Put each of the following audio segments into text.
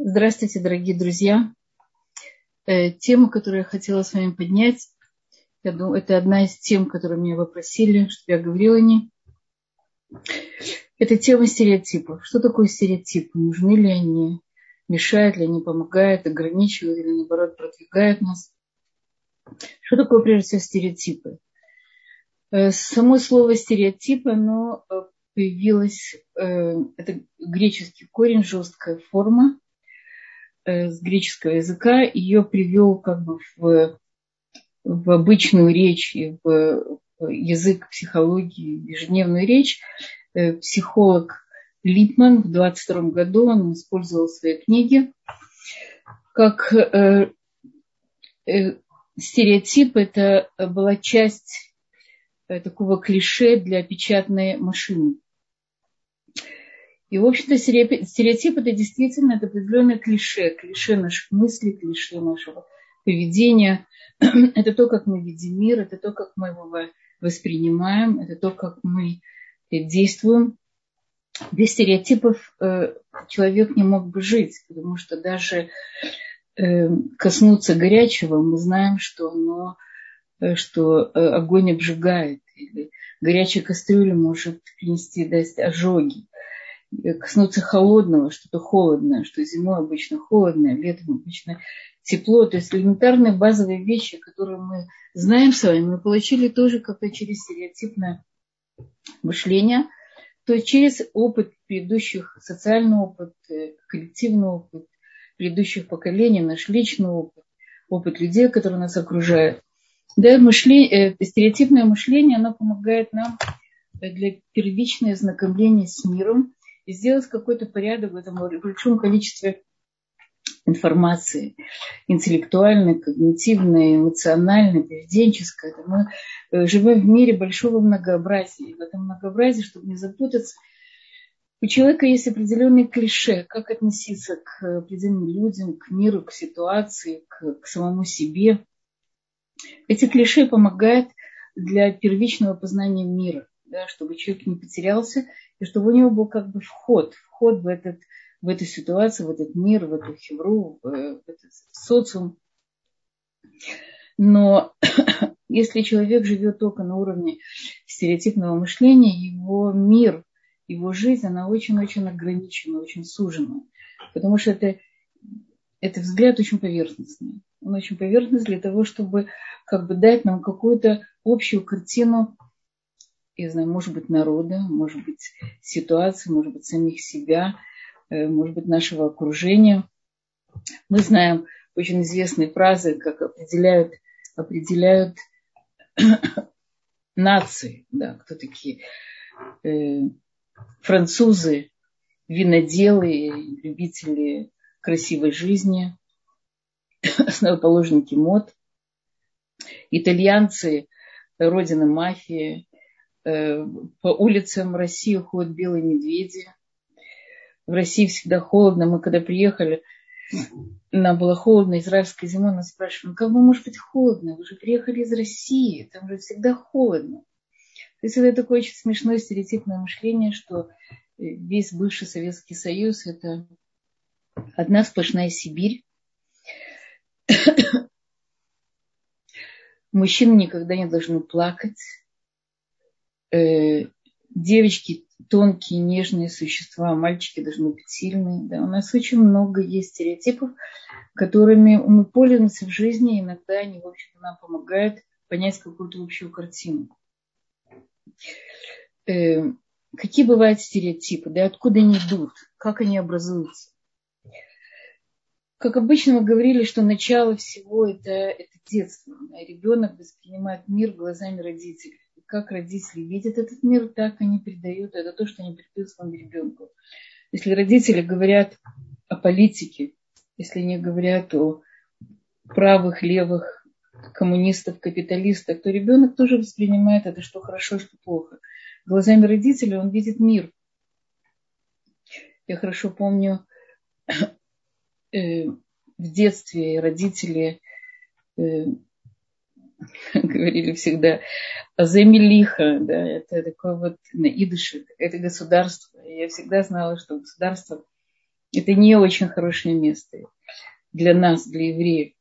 Здравствуйте, дорогие друзья. Э, тема, которую я хотела с вами поднять, я думаю, это одна из тем, которые меня попросили, чтобы я говорила о ней. Это тема стереотипов. Что такое стереотипы? Нужны ли они? Мешают ли они? Помогают? Ограничивают или, наоборот, продвигают нас? Что такое, прежде всего, стереотипы? Э, само слово стереотип, оно э, появилось, это греческий корень, жесткая форма, с греческого языка, ее привел как бы в, в обычную речь и в язык психологии, ежедневную речь. Э, психолог Липман в 22 году он использовал в своей книге как э, э, стереотип, это была часть э, такого клише для печатной машины. И, в общем-то, стереотип – это действительно это определенное клише, клише наших мыслей, клише нашего поведения. Это то, как мы видим мир, это то, как мы его воспринимаем, это то, как мы действуем. Без стереотипов э, человек не мог бы жить, потому что даже э, коснуться горячего мы знаем, что, оно, э, что огонь обжигает, или горячая кастрюля может принести дать ожоги коснуться холодного, что-то холодное, что зимой обычно холодное, летом обычно тепло. То есть элементарные базовые вещи, которые мы знаем с вами, мы получили тоже как-то через стереотипное мышление, то есть через опыт предыдущих, социальный опыт, э, коллективный опыт предыдущих поколений, наш личный опыт, опыт людей, которые нас окружают. Да, мышление, э, стереотипное мышление, оно помогает нам для первичного знакомления с миром, и сделать какой-то порядок в этом большом количестве информации, интеллектуальной, когнитивной, эмоциональной, поведенческой. Мы э, живем в мире большого многообразия. И в этом многообразии, чтобы не запутаться, у человека есть определенные клише, как относиться к определенным людям, к миру, к ситуации, к, к самому себе. Эти клише помогают для первичного познания мира да, чтобы человек не потерялся, и чтобы у него был как бы вход, вход в, этот, в эту ситуацию, в этот мир, в эту хевру, в, в этот социум. Но если человек живет только на уровне стереотипного мышления, его мир, его жизнь, она очень-очень ограничена, очень сужена. Потому что это, это взгляд очень поверхностный. Он очень поверхностный для того, чтобы как бы дать нам какую-то общую картину я знаю, может быть, народа, может быть, ситуации, может быть, самих себя, э, может быть, нашего окружения. Мы знаем очень известные фразы, как определяют, определяют нации, да, кто такие э, французы, виноделы, любители красивой жизни, основоположники мод, итальянцы, родина мафии, по улицам России ходят белые медведи. В России всегда холодно. Мы когда приехали, нам было холодно, израильская зима, нас спрашивали, ну как бы может быть холодно? Вы же приехали из России, там же всегда холодно. То есть это такое очень смешное стереотипное мышление, что весь бывший Советский Союз – это одна сплошная Сибирь. Мужчины никогда не должны плакать э, девочки тонкие, нежные существа, мальчики должны быть сильные. Да. У нас очень много есть стереотипов, которыми мы пользуемся в жизни, и иногда они, в общем-то, нам помогают понять какую-то общую картину. Э, какие бывают стереотипы, да, откуда они идут, как они образуются. Как обычно мы говорили, что начало всего это, это детство. Ребенок воспринимает мир глазами родителей как родители видят этот мир, так они передают. Это то, что они передают своему ребенку. Если родители говорят о политике, если они говорят о правых, левых, коммунистов, капиталистах, то ребенок тоже воспринимает это, что хорошо, что плохо. Глазами родителей он видит мир. Я хорошо помню, э, в детстве родители э, говорили всегда, Земелиха, да, это такое вот на идыше, это государство. Я всегда знала, что государство Это не очень хорошее место для нас, для евреев.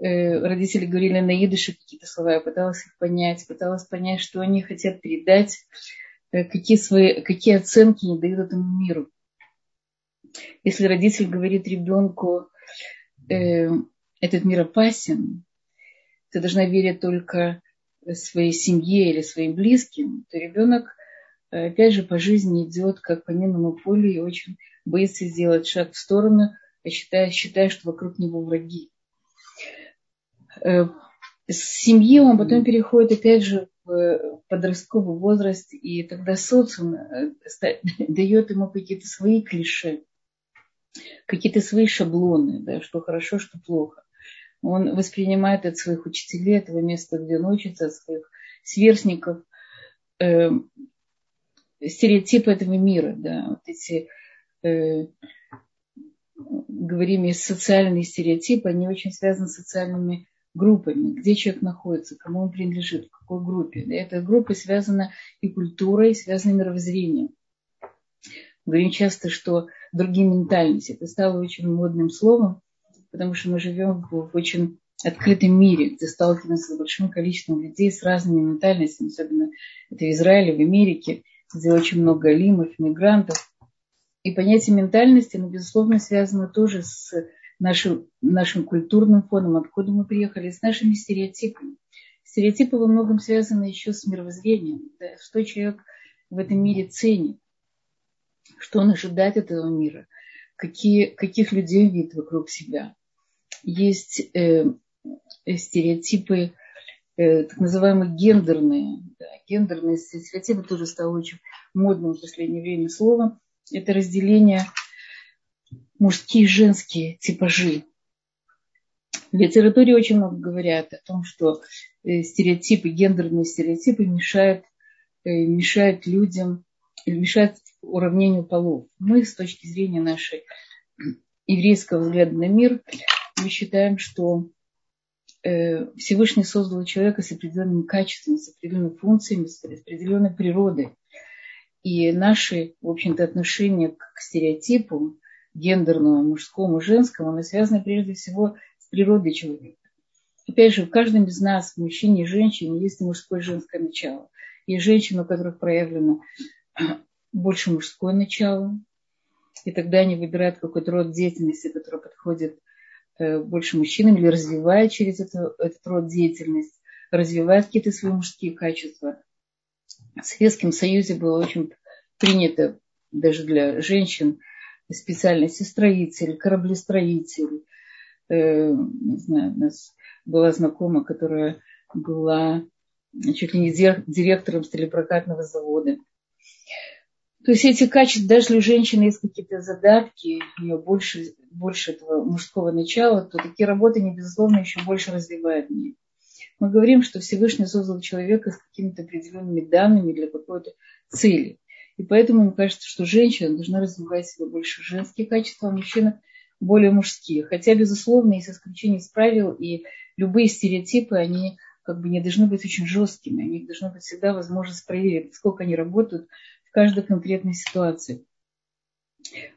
Э, родители говорили на идыше какие-то слова, я пыталась их понять, пыталась понять, что они хотят передать, э, какие, свои, какие оценки они дают этому миру. Если родитель говорит ребенку, э, этот мир опасен, ты должна верить только своей семье или своим близким, то ребенок, э, опять же, по жизни идет как по минному полю и очень боится сделать шаг в сторону, а считая, считая, что вокруг него враги. Э, с семьи он потом переходит опять же в подростковый возраст, и тогда социум э, дает ему какие-то свои клише, какие-то свои шаблоны, да, что хорошо, что плохо. Он воспринимает от своих учителей, этого места, где он учится, от своих сверстников, э, стереотипы этого мира, да, вот эти, э, говорим, социальные стереотипы, они очень связаны с социальными группами, где человек находится, кому он принадлежит, в какой группе. Эта группа связана и культурой, и связана мировоззрением. Говорим часто, что другие ментальности. Это стало очень модным словом, потому что мы живем в очень открытом мире, где сталкиваемся с большим количеством людей с разными ментальностями, особенно это в Израиле, в Америке, где очень много лимов, мигрантов. И понятие ментальности, оно, безусловно, связано тоже с нашим, нашим культурным фоном, откуда мы приехали, с нашими стереотипами. Стереотипы во многом связаны еще с мировоззрением, да, что человек в этом мире ценит, что он ожидает этого мира, какие, каких людей видит вокруг себя есть э, стереотипы, э, так называемые гендерные. Да, гендерные стереотипы тоже стало очень модным в последнее время словом. Это разделение мужские и женские типажи. В литературе очень много говорят о том, что э, стереотипы, гендерные стереотипы мешают, э, мешают людям, мешают уравнению полов. Мы с точки зрения нашей еврейского взгляда на мир мы считаем, что э, Всевышний создал человека с определенными качествами, с определенными функциями, с определенной природой. И наши, в общем-то, отношения к стереотипу гендерному, мужскому, женскому, оно связано прежде всего с природой человека. Опять же, в каждом из нас, мужчине и женщине, есть мужское и женское начало. Есть женщины, у которых проявлено больше мужское начало, и тогда они выбирают какой-то род деятельности, который подходит больше мужчинам или развивает через это, этот род деятельность, развивает какие-то свои мужские качества. В Советском Союзе было очень принято даже для женщин специальности строитель, кораблестроитель. Э, не знаю, у нас была знакомая, которая была чуть ли не директором сталепрокатного завода. То есть эти качества, даже у женщины есть какие-то задатки, у нее больше, больше этого мужского начала, то такие работы, не безусловно, еще больше развивают в ней. Мы говорим, что Всевышний создал человека с какими-то определенными данными для какой-то цели. И поэтому мне кажется, что женщина должна развивать себе больше женские качества, а мужчина более мужские. Хотя, безусловно, есть исключения из правил, и любые стереотипы, они как бы не должны быть очень жесткими. Они должны быть всегда возможность проверить, сколько они работают каждой конкретной ситуации.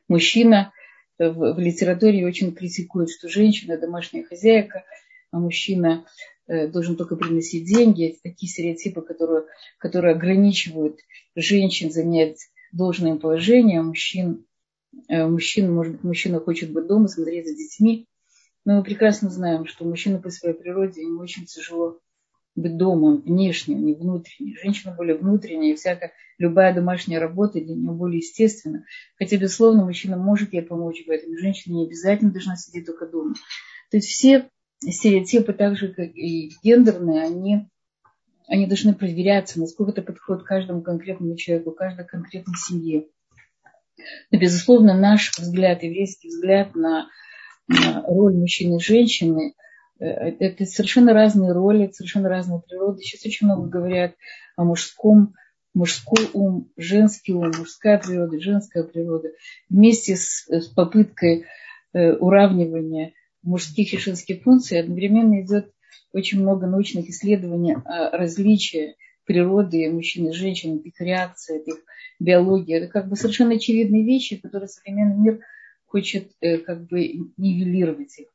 Мужчина в, в литературе очень критикует, что женщина домашняя хозяйка, а мужчина э, должен только приносить деньги. Это такие стереотипы, которые, которые ограничивают женщин занять должное положение, а мужчин, э, мужчин, может быть, мужчина хочет быть дома, смотреть за детьми. Но мы прекрасно знаем, что мужчина по своей природе ему очень тяжело дома, он внешний, не внутренний. Женщина более внутренняя, и всякая, любая домашняя работа для нее более естественна. Хотя, безусловно, мужчина может ей помочь в этом. Женщина не обязательно должна сидеть только дома. То есть все стереотипы, так же как и гендерные, они, они должны проверяться, насколько это подходит каждому конкретному человеку, каждой конкретной семье. Но, безусловно, наш взгляд, еврейский взгляд на, на роль мужчины и женщины – это совершенно разные роли, совершенно разные природы. Сейчас очень много говорят о мужском, мужской ум, женский ум, мужская природа, женская природа. Вместе с, с попыткой э, уравнивания мужских и женских функций одновременно идет очень много научных исследований о различии природы мужчин и женщин, их реакция, их биология. Это как бы совершенно очевидные вещи, которые современный мир хочет э, как бы нивелировать их.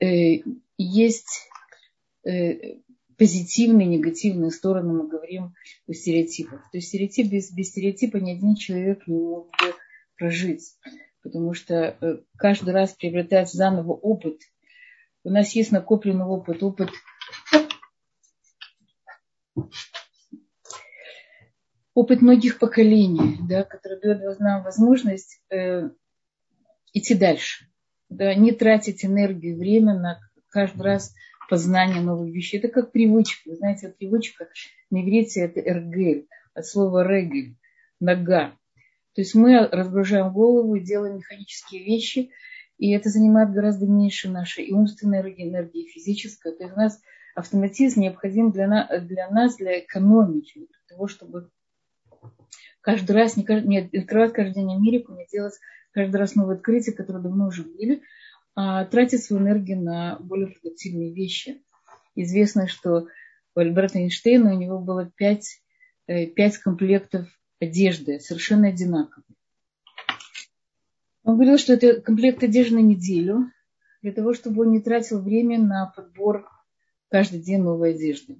Э, есть э, позитивные, негативные стороны, мы говорим о стереотипах. То есть стереотип, без, без стереотипа ни один человек не мог бы прожить. Потому что э, каждый раз приобретать заново опыт. У нас есть накопленный опыт, опыт опыт многих поколений, да, который дает нам возможность э, идти дальше. Да, не тратить энергию и время на каждый раз познание новых вещей. Это как привычка. Вы знаете, привычка на иврите это эргель, от слова регель, нога. То есть мы разгружаем голову делаем механические вещи, и это занимает гораздо меньше нашей и умственной энергии, и физической. То есть у нас автоматизм необходим для, на, для нас, для экономии, для того, чтобы каждый раз не, не открывать каждый день Америку, не делать каждый раз новые открытия, которые давно уже были, а тратить свою энергию на более продуктивные вещи. Известно, что у Альберта Эйнштейна у него было пять, э, пять комплектов одежды, совершенно одинаковые. Он говорил, что это комплект одежды на неделю, для того, чтобы он не тратил время на подбор каждый день новой одежды.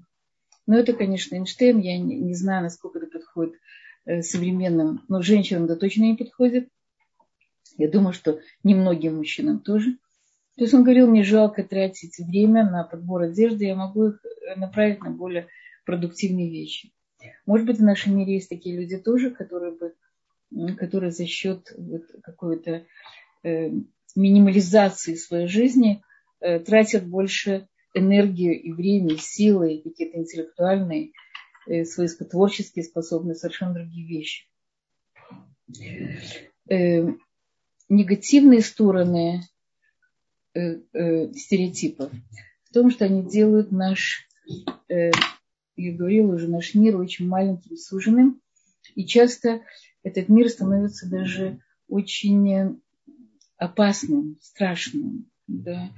Но это, конечно, Эйнштейн. Я не, не знаю, насколько это подходит э, современным, но женщинам это точно не подходит. Я думаю, что немногим мужчинам тоже. То есть он говорил, мне жалко тратить время на подбор одежды, я могу их э, направить на более продуктивные вещи. Может быть, в нашем мире есть такие люди тоже, которые, бы, которые за счет вот какой-то э, минимализации своей жизни э, тратят больше энергию и время, и силы, какие-то интеллектуальные, э, свои творческие способности, совершенно другие вещи. Э, негативные стороны э, э, стереотипов в том, что они делают наш э, я говорила уже, наш мир очень маленьким, суженным. И часто этот мир становится даже очень опасным, страшным. Да.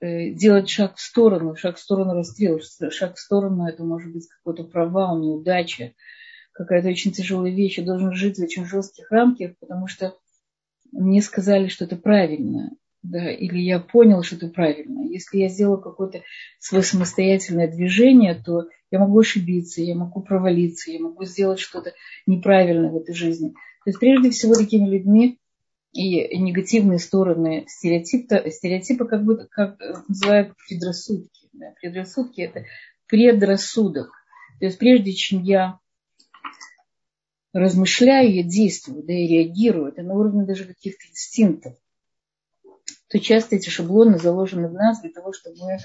Э, делать шаг в сторону, шаг в сторону расстрела, шаг в сторону, это может быть какой-то провал, неудача, какая-то очень тяжелая вещь. Я должен жить в очень жестких рамках, потому что мне сказали, что это правильно да, или я понял, что это правильно. Если я сделал какое-то свое самостоятельное движение, то я могу ошибиться, я могу провалиться, я могу сделать что-то неправильное в этой жизни. То есть прежде всего такими людьми и негативные стороны стереотипа, стереотипа как бы как называют предрассудки. Да. Предрассудки это предрассудок. То есть прежде чем я размышляю, я действую, да, и реагирую. Это на уровне даже каких-то инстинктов то часто эти шаблоны заложены в нас для того, чтобы мы,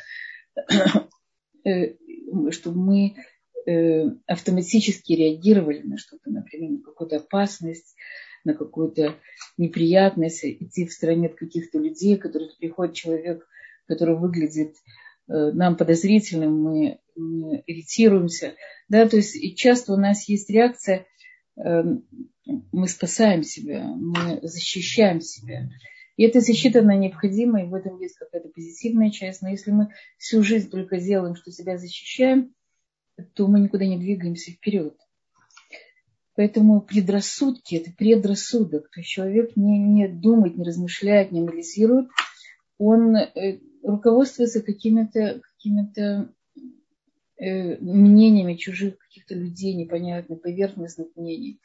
э, чтобы мы э, автоматически реагировали на что-то, например, на какую-то опасность, на какую-то неприятность, идти в стороне от каких-то людей, которые приходит человек, который выглядит э, нам подозрительным, мы, мы иритируемся. Да, то есть и часто у нас есть реакция, мы спасаем себя, мы защищаем себя. И эта защита, она необходима, и в этом есть какая-то позитивная часть. Но если мы всю жизнь только делаем, что себя защищаем, то мы никуда не двигаемся вперед. Поэтому предрассудки – это предрассудок. То есть человек не, не думает, не размышляет, не анализирует. Он э, руководствуется какими-то какими э, мнениями чужих каких-то людей, непонятных, поверхностных мнений.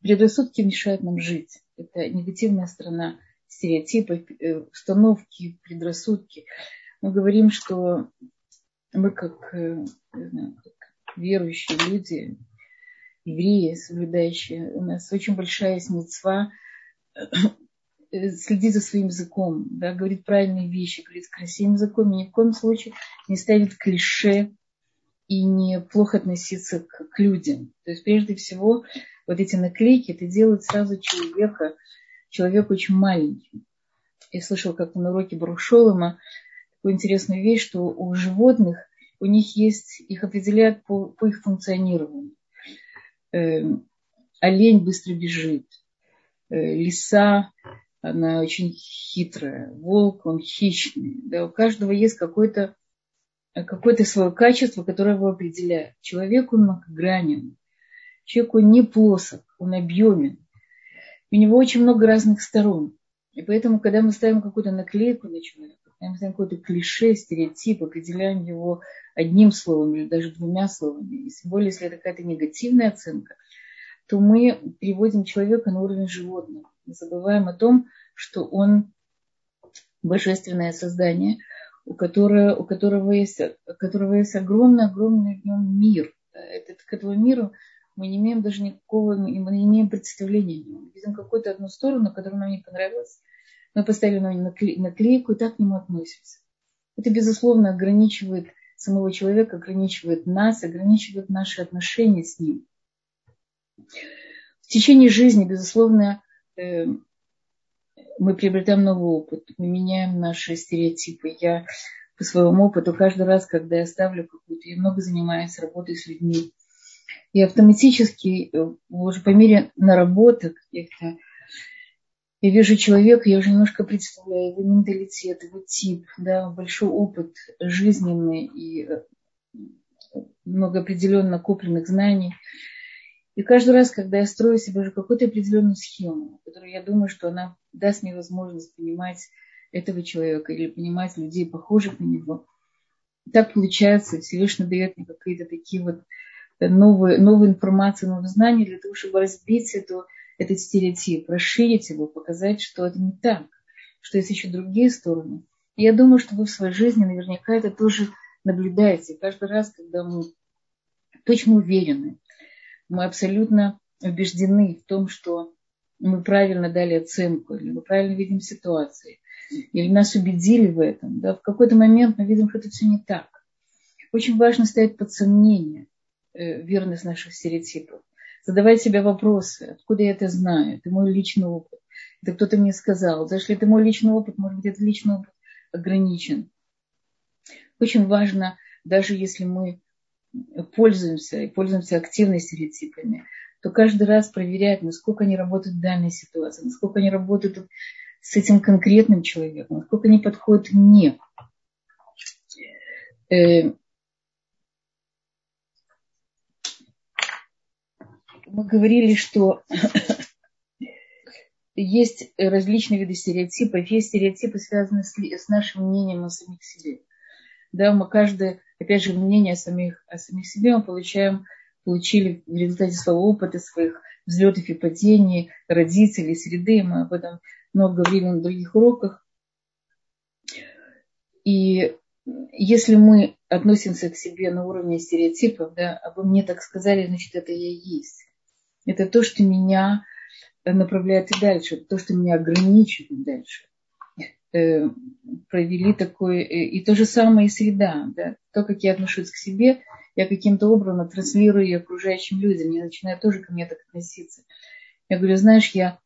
Предрассудки мешают нам жить это негативная сторона стереотипы, э, установки, предрассудки. Мы говорим, что мы как, э, знаю, как верующие люди, евреи, соблюдающие, у нас очень большая есть э, следить за своим языком, да, говорит правильные вещи, говорит красивым языком, и ни в коем случае не ставит клише и не плохо относиться к, к людям. То есть прежде всего вот эти наклейки, это делает сразу человека, человек очень маленьким. Я слышала как-то на уроке Барушолома такую интересную вещь, что у животных, у них есть, их определяют по, по их функционированию. Э, олень быстро бежит, э, лиса, она очень хитрая, волк, он хищный. Да, у каждого есть какой-то какое-то свое качество, которое его определяет. Человек, он многогранен. Человек, он не плосок, он объемен. У него очень много разных сторон. И поэтому, когда мы ставим какую-то наклейку на человека, когда мы ставим какое-то клише, стереотип, определяем его одним словом или даже двумя словами, и тем более, если это какая-то негативная оценка, то мы переводим человека на уровень животного. Забываем о том, что он божественное создание, у которого, у которого, есть, у которого есть огромный-огромный в нем мир. Этот, к этому миру мы не имеем даже никакого, мы не имеем представления. Мы видим какую-то одну сторону, которая нам не понравилась. Мы поставили на наклейку и так к нему относимся. Это, безусловно, ограничивает самого человека, ограничивает нас, ограничивает наши отношения с ним. В течение жизни, безусловно, мы приобретаем новый опыт, мы меняем наши стереотипы. Я по своему опыту каждый раз, когда я ставлю какую-то, я много занимаюсь работой с людьми, и автоматически э, уже по мере наработок каких-то я вижу человека, я уже немножко представляю его менталитет, его тип, да, большой опыт жизненный и э, много определенно накопленных знаний. И каждый раз, когда я строю себе уже какую-то определенную схему, которую я думаю, что она даст мне возможность понимать этого человека или понимать людей, похожих на него, так получается, Всевышний дает мне какие-то такие вот новые, новые информации, новые знания для того, чтобы разбить эту, этот стереотип, расширить его, показать, что это не так, что есть еще другие стороны. И я думаю, что вы в своей жизни наверняка это тоже наблюдаете. Каждый раз, когда мы точно уверены, мы абсолютно убеждены в том, что мы правильно дали оценку, или мы правильно видим ситуацию, или нас убедили в этом, да, в какой-то момент мы видим, что это все не так. Очень важно ставить под сомнение э, верность наших стереотипов. Задавать себе вопросы, откуда я это знаю, это мой личный опыт, это кто-то мне сказал. Если это мой личный опыт, может быть, этот личный опыт ограничен. Очень важно, даже если мы пользуемся и пользуемся активно стереотипами, то каждый раз проверять, насколько они работают в данной ситуации, насколько они работают с этим конкретным человеком, насколько они подходят мне. Э, мы говорили, что есть различные виды стереотипов. Есть стереотипы, связанные с, нашим мнением о самих себе. Да, мы каждое, опять же, мнение о самих, о самих себе мы получаем, получили в результате своего опыта, своих взлетов и падений, родителей, среды. Мы об этом много говорили на других уроках. И если мы относимся к себе на уровне стереотипов, да, обо мне так сказали, значит, это я есть. Это то, что меня направляет и дальше, то, что меня ограничивает дальше. Э, провели такой, э, и то же самое и среда, да, то, как я отношусь к себе, я каким-то образом транслирую и окружающим людям, я начинаю тоже ко мне так относиться. Я говорю, знаешь, я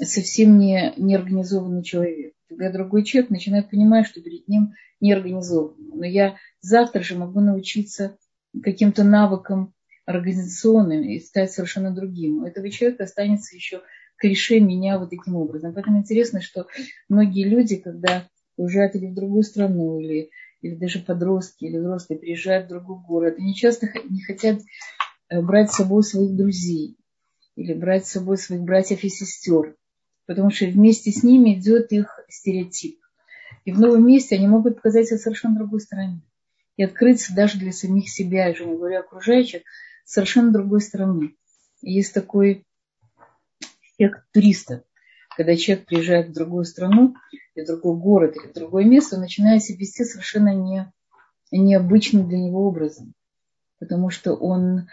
совсем не неорганизованный человек. Тогда другой человек начинает понимать, что перед ним неорганизованный. Но я завтра же могу научиться каким-то навыкам организационным и стать совершенно другим. У этого человека останется еще клише меня вот таким образом. Поэтому интересно, что многие люди, когда уезжают или в другую страну, или, или даже подростки, или взрослые приезжают в другой город, они часто не хотят э, брать с собой своих друзей или брать с собой своих братьев и сестер, потому что вместе с ними идет их стереотип. И в новом месте они могут показать себя совершенно другой стороне. И открыться даже для самих себя, я же не говорю окружающих, совершенно другой стороны. Есть такой эффект туриста. Когда человек приезжает в другую страну, в другой город, или в другое место, он начинает себя вести совершенно не, необычным для него образом. Потому что он,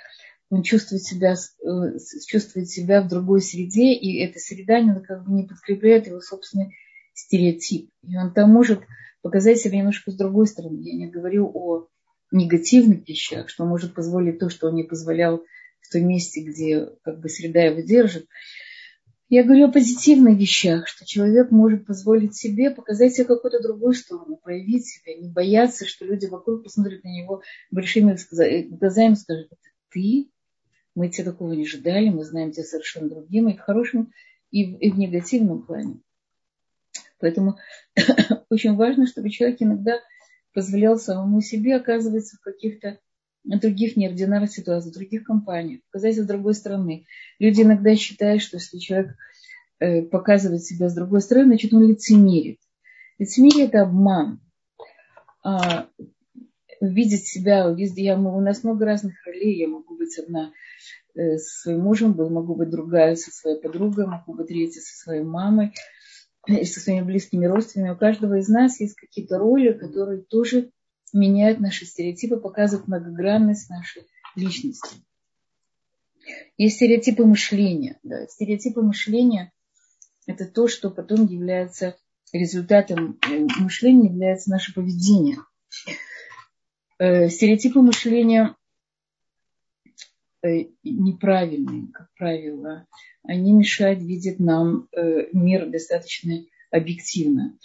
он чувствует, себя, э, чувствует себя в другой среде, и эта среда не, как бы не подкрепляет его собственный стереотип. И он там может показать себя немножко с другой стороны. Я не говорю о негативных вещах, что может позволить то, что он не позволял в том месте, где как бы среда его держит. Я говорю о позитивных вещах, что человек может позволить себе показать себе какую-то другую сторону, проявить себя, не бояться, что люди вокруг посмотрят на него большими глазами и скажут, это ты? Мы тебя такого не ожидали, мы знаем тебя совершенно другим, и в хорошем, и в, и в негативном плане. Поэтому очень важно, чтобы человек иногда позволял самому себе оказываться в каких-то других неординарных ситуациях, в других компаниях, показать с другой стороны. Люди иногда считают, что если человек э, показывает себя с другой стороны, значит он лицемерит. Лицемерие – это обман. А, видеть себя, я, у нас много разных ролей, я могу быть одна э, со своим мужем, могу быть другая со своей подругой, могу быть третья со своей мамой, и со своими близкими родственниками. У каждого из нас есть какие-то роли, которые тоже меняют наши стереотипы, показывают многогранность нашей личности. Есть стереотипы мышления. Да. Стереотипы мышления – это то, что потом является результатом э, мышления, является наше поведение. Э, стереотипы мышления э, неправильные, как правило они мешают видеть нам мир достаточно объективно.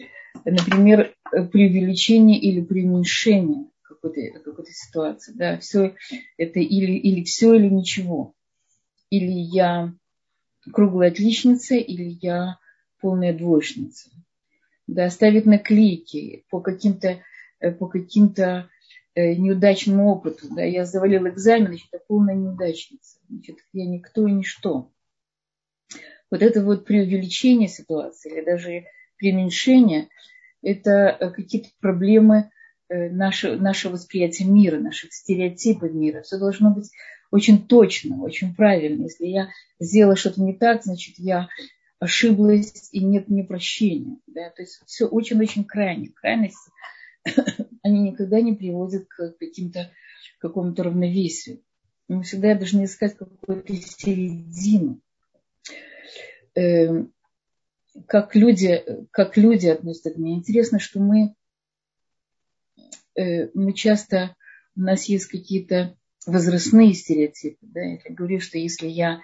Например, преувеличение или преуменьшение какой-то какой ситуации. Да, все это или, или все, или ничего. Или я круглая отличница, или я полная двоечница. Да, ставить наклейки по каким-то э, по каким-то э, неудачному опыту. Да, я завалил экзамен, значит, я полная неудачница. Значит, я никто и ничто вот это вот преувеличение ситуации или даже преуменьшение, это э, какие-то проблемы э, нашего, нашего восприятия мира, наших стереотипов мира. Все должно быть очень точно, очень правильно. Если я сделала что-то не так, значит, я ошиблась и нет мне прощения. Да? То есть все очень-очень крайне. Крайности, они никогда не приводят к каким-то какому-то равновесию. Мы всегда должны искать какую-то середину. Как люди, как люди относятся к мне. Интересно, что мы, э, мы часто, у нас есть какие-то возрастные стереотипы. Да? Я говорю, что если я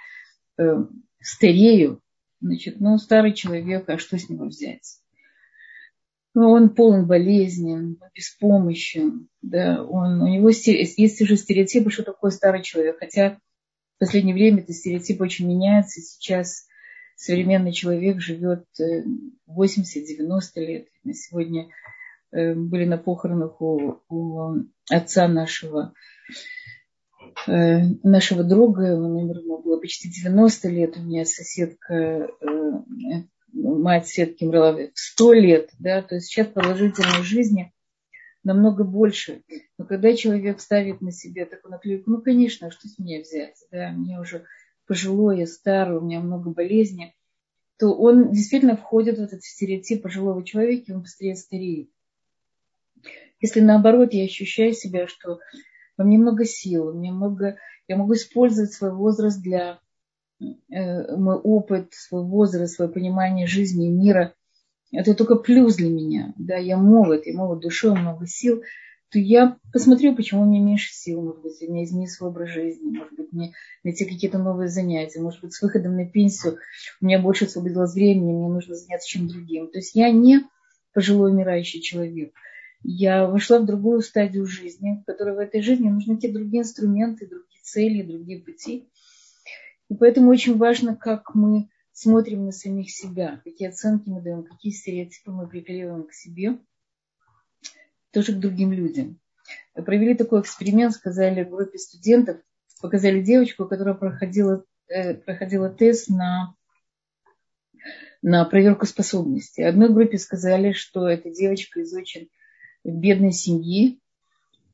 э, старею, значит, ну, старый человек, а что с него взять? Ну, он полон болезней, беспомощен, да, он, у него есть, уже стереотипы, что такое старый человек, хотя в последнее время эти стереотипы очень меняются, сейчас современный человек живет 80-90 э, лет. Мы сегодня э, были на похоронах у, у отца нашего, э, нашего друга, ему было почти 90 лет, у меня соседка, мать Светки умерла в 100 лет, да, то есть сейчас продолжительность жизни намного больше. Но когда человек ставит на себе такую наклейку, ну, конечно, а что с меня взять, да, мне уже пожилой, я старый, у меня много болезней, то он действительно входит в этот стереотип пожилого человека, и он быстрее стареет. Если наоборот, я ощущаю себя, что во мне много сил, мне много, я могу использовать свой возраст для э, мой опыт, свой возраст, свое понимание жизни и мира, это только плюс для меня. Да, я молод, я молод душой, много сил то я посмотрю, почему у меня меньше сил, может быть, у меня изменился образ жизни, может быть, мне найти какие-то новые занятия, может быть, с выходом на пенсию у меня больше освободилось времени, мне нужно заняться чем другим. То есть я не пожилой умирающий человек. Я вошла в другую стадию жизни, в которой в этой жизни нужны какие-то другие инструменты, другие цели, другие пути. И поэтому очень важно, как мы смотрим на самих себя, какие оценки мы даем, какие стереотипы мы приклеиваем к себе – тоже к другим людям. Провели такой эксперимент, сказали группе студентов, показали девочку, которая проходила, э, проходила тест на, на проверку способностей. Одной группе сказали, что эта девочка из очень бедной семьи,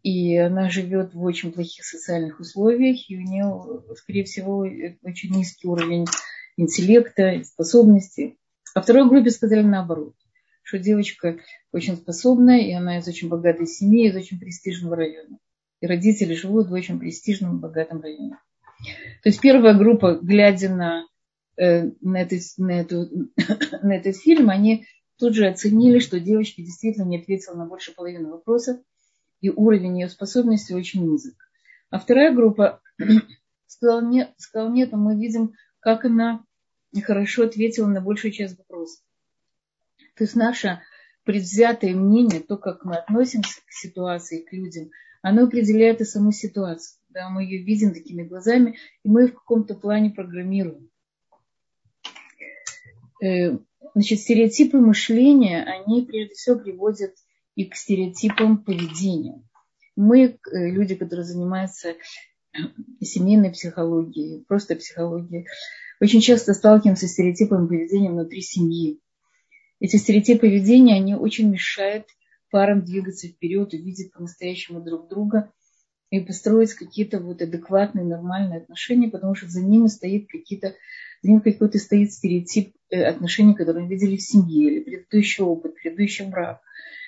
и она живет в очень плохих социальных условиях, и у нее, скорее всего, очень низкий уровень интеллекта, способностей. А второй группе сказали наоборот – что девочка очень способная, и она из очень богатой семьи, из очень престижного района. И родители живут в очень престижном, богатом районе. То есть первая группа, глядя на, э, на, этот, на, эту, на этот фильм, они тут же оценили, что девочка действительно не ответила на больше половины вопросов, и уровень ее способности очень низок. А вторая группа сказала, нет, сказала, нет, мы видим, как она хорошо ответила на большую часть вопросов. То есть наше предвзятое мнение, то, как мы относимся к ситуации, к людям, оно определяет и саму ситуацию. Да, мы ее видим такими глазами, и мы в каком-то плане программируем. Э, значит, стереотипы мышления, они прежде всего приводят и к стереотипам поведения. Мы, э, люди, которые занимаются семейной психологией, просто психологией, очень часто сталкиваемся с стереотипами поведения внутри семьи. Эти стереотипы поведения, они очень мешают парам двигаться вперед, увидеть по-настоящему друг друга и построить какие-то вот адекватные, нормальные отношения, потому что за ними стоит какие-то, за ним какой-то стоит стереотип э, отношений, которые мы видели в семье, или предыдущий опыт, предыдущий брак,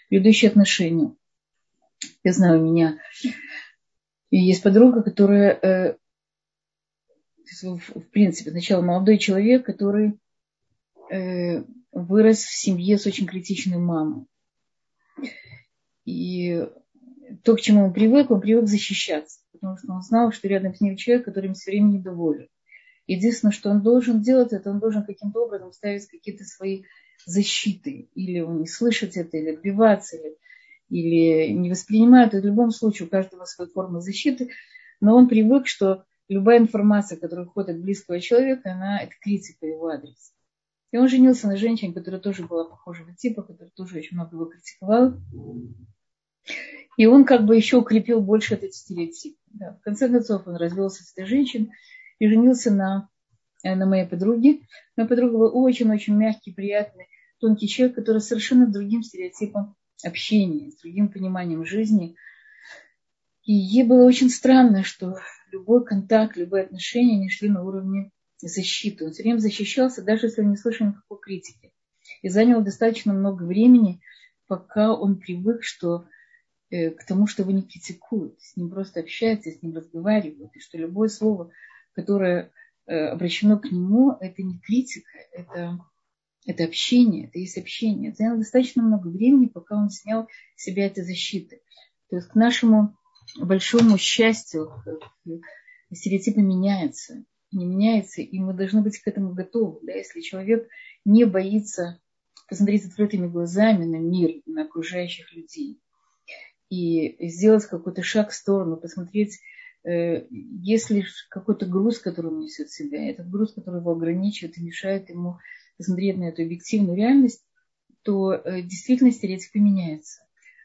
предыдущие отношения. Я знаю, у меня есть подруга, которая, э, в принципе, сначала молодой человек, который э, вырос в семье с очень критичной мамой. И то, к чему он привык, он привык защищаться, потому что он знал, что рядом с ним человек, который им все время недоволен. Единственное, что он должен делать, это он должен каким-то образом ставить какие-то свои защиты. Или он не слышит это, или отбиваться, или, или не воспринимает. в любом случае у каждого своя форма защиты. Но он привык, что любая информация, которая входит от близкого человека, она это критика его адрес. И он женился на женщине, которая тоже была похожего типа, которая тоже очень много его критиковала. И он как бы еще укрепил больше этот стереотип. Да. В конце концов он развелся с этой женщиной и женился на, э, на моей подруге. Моя подруга была очень-очень мягкий, приятный, тонкий человек, который совершенно другим стереотипом общения, с другим пониманием жизни. И ей было очень странно, что любой контакт, любые отношения не шли на уровне защиты. Он все время защищался, даже если он не слышал никакой критики. И заняло достаточно много времени, пока он привык, что Э, к тому, что его не критикуют, с ним просто общаются, с ним разговаривают, и что любое слово, которое э, обращено к нему, это не критика, это, это общение, это есть общение. Это заняло достаточно много времени, пока он снял с себя этой защиты. То есть к нашему большому счастью стереотипы меняются, не меняются, и мы должны быть к этому готовы. Да? Если человек не боится посмотреть открытыми глазами на мир, на окружающих людей, и сделать какой-то шаг в сторону, посмотреть, э, есть ли какой-то груз, который он несет в себя, этот груз, который его ограничивает и мешает ему посмотреть на эту объективную реальность, то э, действительно стереотипы меняются.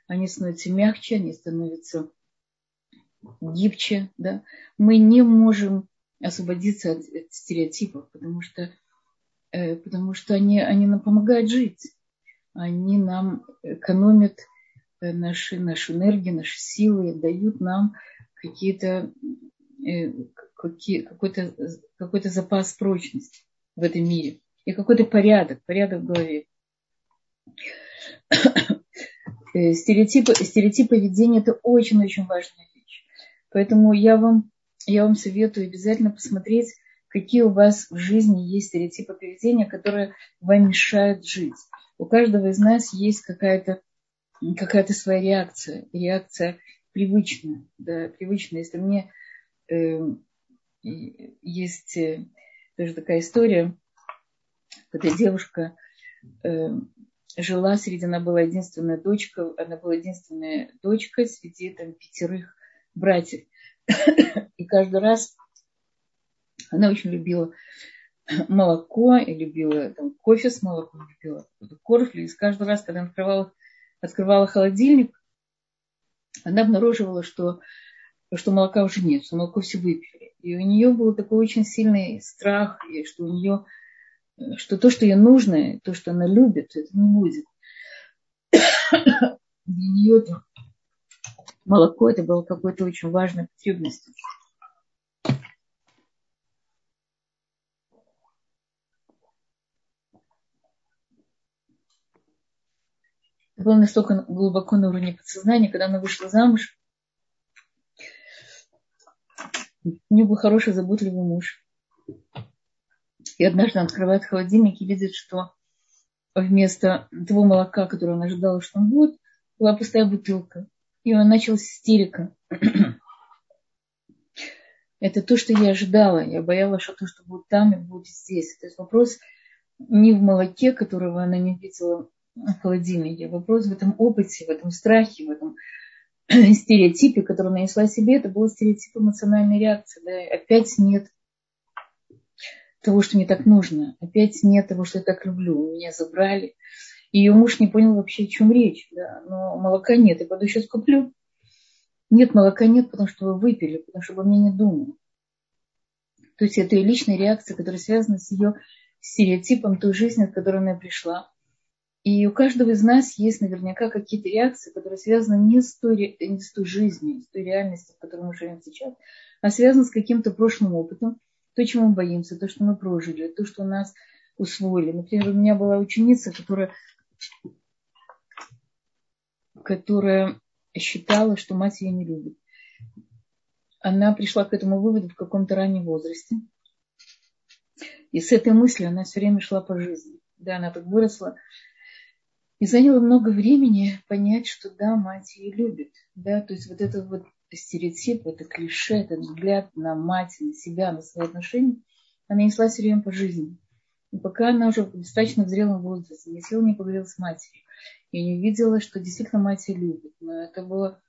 Они становятся мягче, они становятся гибче. Да? Мы не можем освободиться от, от стереотипов, потому что, э, потому что они, они нам помогают жить. Они нам экономят Э, наши, нашу энергию, наши силы дают нам какие-то, э, какие, какой-то, какой-то запас прочности в этом мире и какой-то порядок, порядок в голове. Э, стереотипы, стереотипы поведения – это очень-очень важная вещь. Поэтому я вам, я вам советую обязательно посмотреть, какие у вас в жизни есть стереотипы поведения, которые вам мешают жить. У каждого из нас есть какая-то какая-то своя реакция, реакция привычная, да, привычная. Если мне э, есть тоже такая история, когда девушка э, жила среди, она была единственная дочка, она была единственная дочка среди там, пятерых братьев. И каждый раз она очень любила молоко, и любила там, кофе с молоком, любила корфли. И каждый раз, когда она открывала открывала холодильник, она обнаруживала, что, что молока уже нет, что молоко все выпили. И у нее был такой очень сильный страх, и что у нее, что то, что ей нужно, то, что она любит, это не будет. Для нее это молоко это было какой-то очень важной потребностью. Это было настолько глубоко на уровне подсознания, когда она вышла замуж. У нее был хороший, заботливый муж. И однажды она открывает холодильник и видит, что вместо того молока, которое она ожидала, что он будет, была пустая бутылка. И он началась истерика. Это то, что я ожидала. Я боялась, что то, что будет там, и будет здесь. То есть вопрос не в молоке, которого она не видела в холодильнике. Вопрос в этом опыте, в этом страхе, в этом стереотипе, который нанесла себе, это был стереотип эмоциональной реакции. Да? Опять нет того, что мне так нужно. Опять нет того, что я так люблю. Меня забрали. И ее муж не понял вообще, о чем речь. Да? Но молока нет, я пойду сейчас куплю. Нет, молока нет, потому что вы выпили, потому что обо мне не думали. То есть это ее личная реакция, которая связана с ее стереотипом той жизни, от которой она пришла. И у каждого из нас есть наверняка какие-то реакции, которые связаны не с той, не с той жизнью, с той реальностью, в которой мы живем сейчас, а связаны с каким-то прошлым опытом, то, чему мы боимся, то, что мы прожили, то, что у нас усвоили. Например, у меня была ученица, которая, которая считала, что мать ее не любит. Она пришла к этому выводу в каком-то раннем возрасте. И с этой мыслью она все время шла по жизни. Да, она так выросла. И заняло много времени понять, что да, мать ее любит. Да, то есть вот этот вот стереотип, это клише, этот взгляд на мать, на себя, на свои отношения, она несла все время по жизни. И пока она уже достаточно в зрелом возрасте не села, не поговорила с матерью, и не увидела, что действительно мать ее любит. Но это было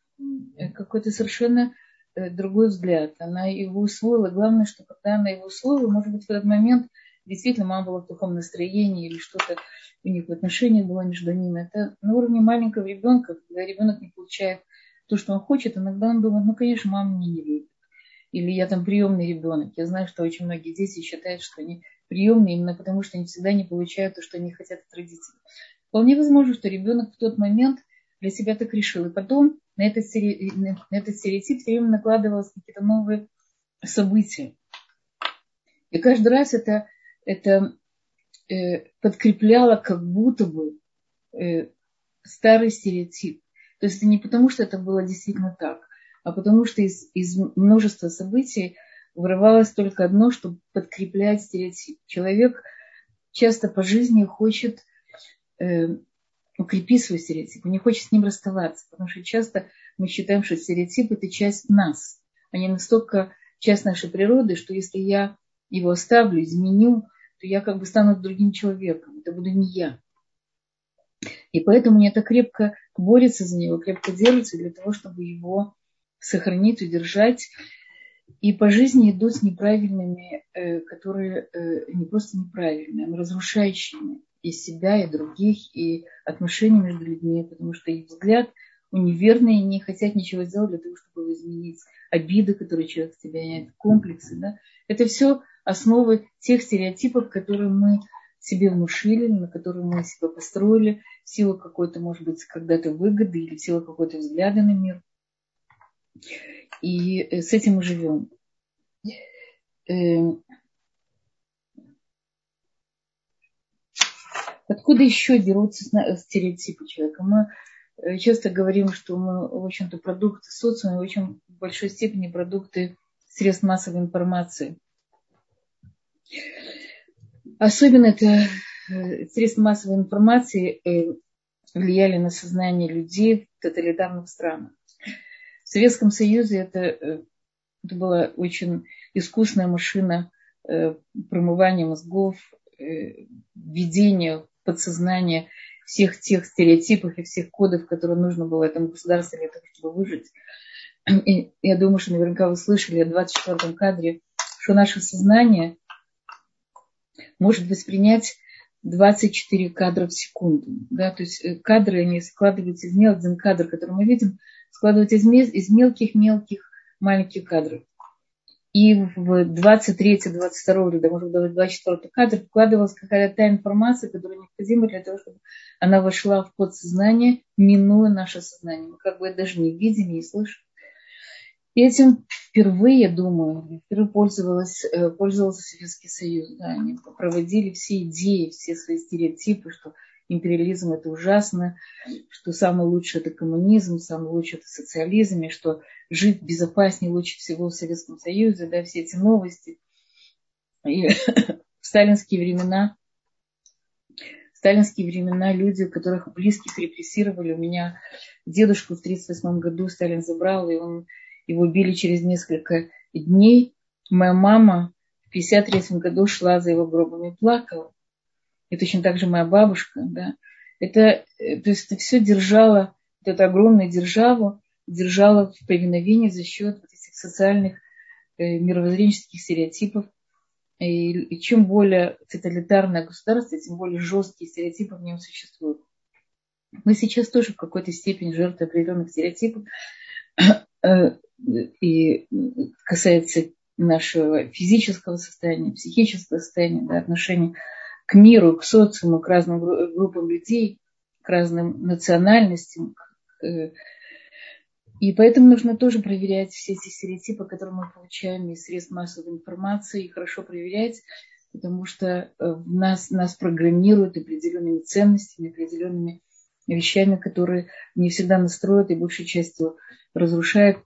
какой-то совершенно э, другой взгляд. Она его усвоила. Главное, что когда она его усвоила, может быть, в этот момент действительно мама была в таком настроении или что-то у них в отношениях было между ними. Это на уровне маленького ребенка, когда ребенок не получает то, что он хочет, иногда он думает, ну, конечно, мама меня не любит. Или я там приемный ребенок. Я знаю, что очень многие дети считают, что они приемные именно потому, что они всегда не получают то, что они хотят от родителей. Вполне возможно, что ребенок в тот момент для себя так решил. И потом на этот, на этот стереотип все время накладывалось какие-то новые события. И каждый раз это, это э, подкрепляло как будто бы э, старый стереотип. То есть это не потому, что это было действительно так, а потому что из, из множества событий вырывалось только одно, чтобы подкреплять стереотип. Человек часто по жизни хочет э, укрепить свой стереотип, он не хочет с ним расставаться, потому что часто мы считаем, что стереотип – это часть нас, а не настолько часть нашей природы, что если я его оставлю, изменю, то я как бы стану другим человеком, это буду не я. И поэтому мне это крепко борется за него, крепко держится для того, чтобы его сохранить, удержать. И по жизни идут с неправильными, э, которые э, не просто неправильные, а разрушающими и себя, и других, и отношения между людьми, потому что их взгляд у неверные, не хотят ничего сделать для того, чтобы изменить. Обиды, которые человек в тебя имеет, комплексы. Да? Это все основы тех стереотипов, которые мы себе внушили, на которые мы себя построили, в силу какой-то, может быть, когда-то выгоды или в силу какой-то взгляда на мир. И э, с этим мы живем. Эм, Откуда еще берутся стереотипы человека? Мы э, часто говорим, что мы, в общем-то, продукты социума, в очень большой степени продукты средств массовой информации. Особенно это э, средства массовой информации э, влияли на сознание людей в тоталитарных странах. В Советском Союзе это, это была очень искусная машина промывания мозгов, введения подсознание всех тех стереотипов и всех кодов, которые нужно было этому государству для того, чтобы выжить. И я думаю, что наверняка вы слышали в 24 кадре, что наше сознание может воспринять 24 кадра в секунду. Да? То есть э, кадры, они складываются из мелких, один кадр, который мы видим, складываются из мелких-мелких маленьких кадров. И в 23 22 или, может быть, 24 кадр вкладывалась какая-то та информация, которая необходима для того, чтобы она вошла в подсознание, минуя наше сознание. Мы как бы даже не видим, не слышим. И этим впервые, я думаю, впервые э, пользовался Советский Союз. Да, они проводили все идеи, все свои стереотипы, что империализм это ужасно, что самое лучшее это коммунизм, самое лучшее это социализм, и что жить безопаснее лучше всего в Советском Союзе, да, все эти новости. И в сталинские времена, в сталинские времена люди, которых близких репрессировали, у меня дедушку в 1938 году Сталин забрал, и он, его убили через несколько дней. Моя мама в 1953 году шла за его гробом и плакала. И точно так же моя бабушка, да. Это, э, то есть это все держало, вот эту огромную державу, держала в повиновении за счет этих социальных э, мировоззренческих стереотипов. И, и чем более тоталитарное государство, тем более жесткие стереотипы в нем существуют. Мы сейчас тоже в какой-то степени жертвы определенных стереотипов. Э, и касается нашего физического состояния, психического состояния, да, отношения к миру, к социуму, к разным группам людей, к разным национальностям. Э, и поэтому нужно тоже проверять все эти стереотипы, которые мы получаем из средств массовой информации, и хорошо проверять, потому что э, нас, нас программируют определенными ценностями, определенными вещами, которые не всегда настроят и большей частью разрушают.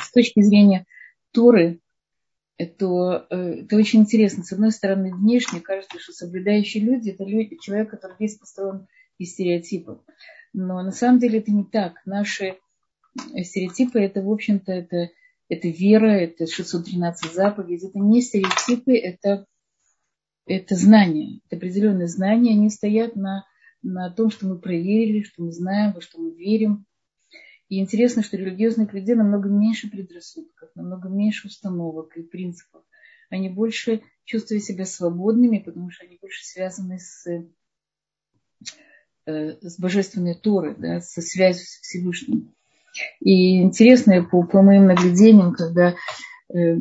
С точки зрения Торы, это, э, это очень интересно. С одной стороны, внешне кажется, что соблюдающие люди – это люди, человек, который весь построен из стереотипов. Но на самом деле это не так. Наши стереотипы – это, в общем-то, это, это вера, это 613 заповедей. Это не стереотипы, это, это знания. Это определенные знания. Они стоят на, на том, что мы проверили, что мы знаем, во что мы верим. И интересно, что религиозных людей намного меньше предрассудков, намного меньше установок и принципов. Они больше чувствуют себя свободными, потому что они больше связаны с, э, с божественной Торой, да, со связью с Всевышним. И интересно, по, по моим наблюдениям, когда э,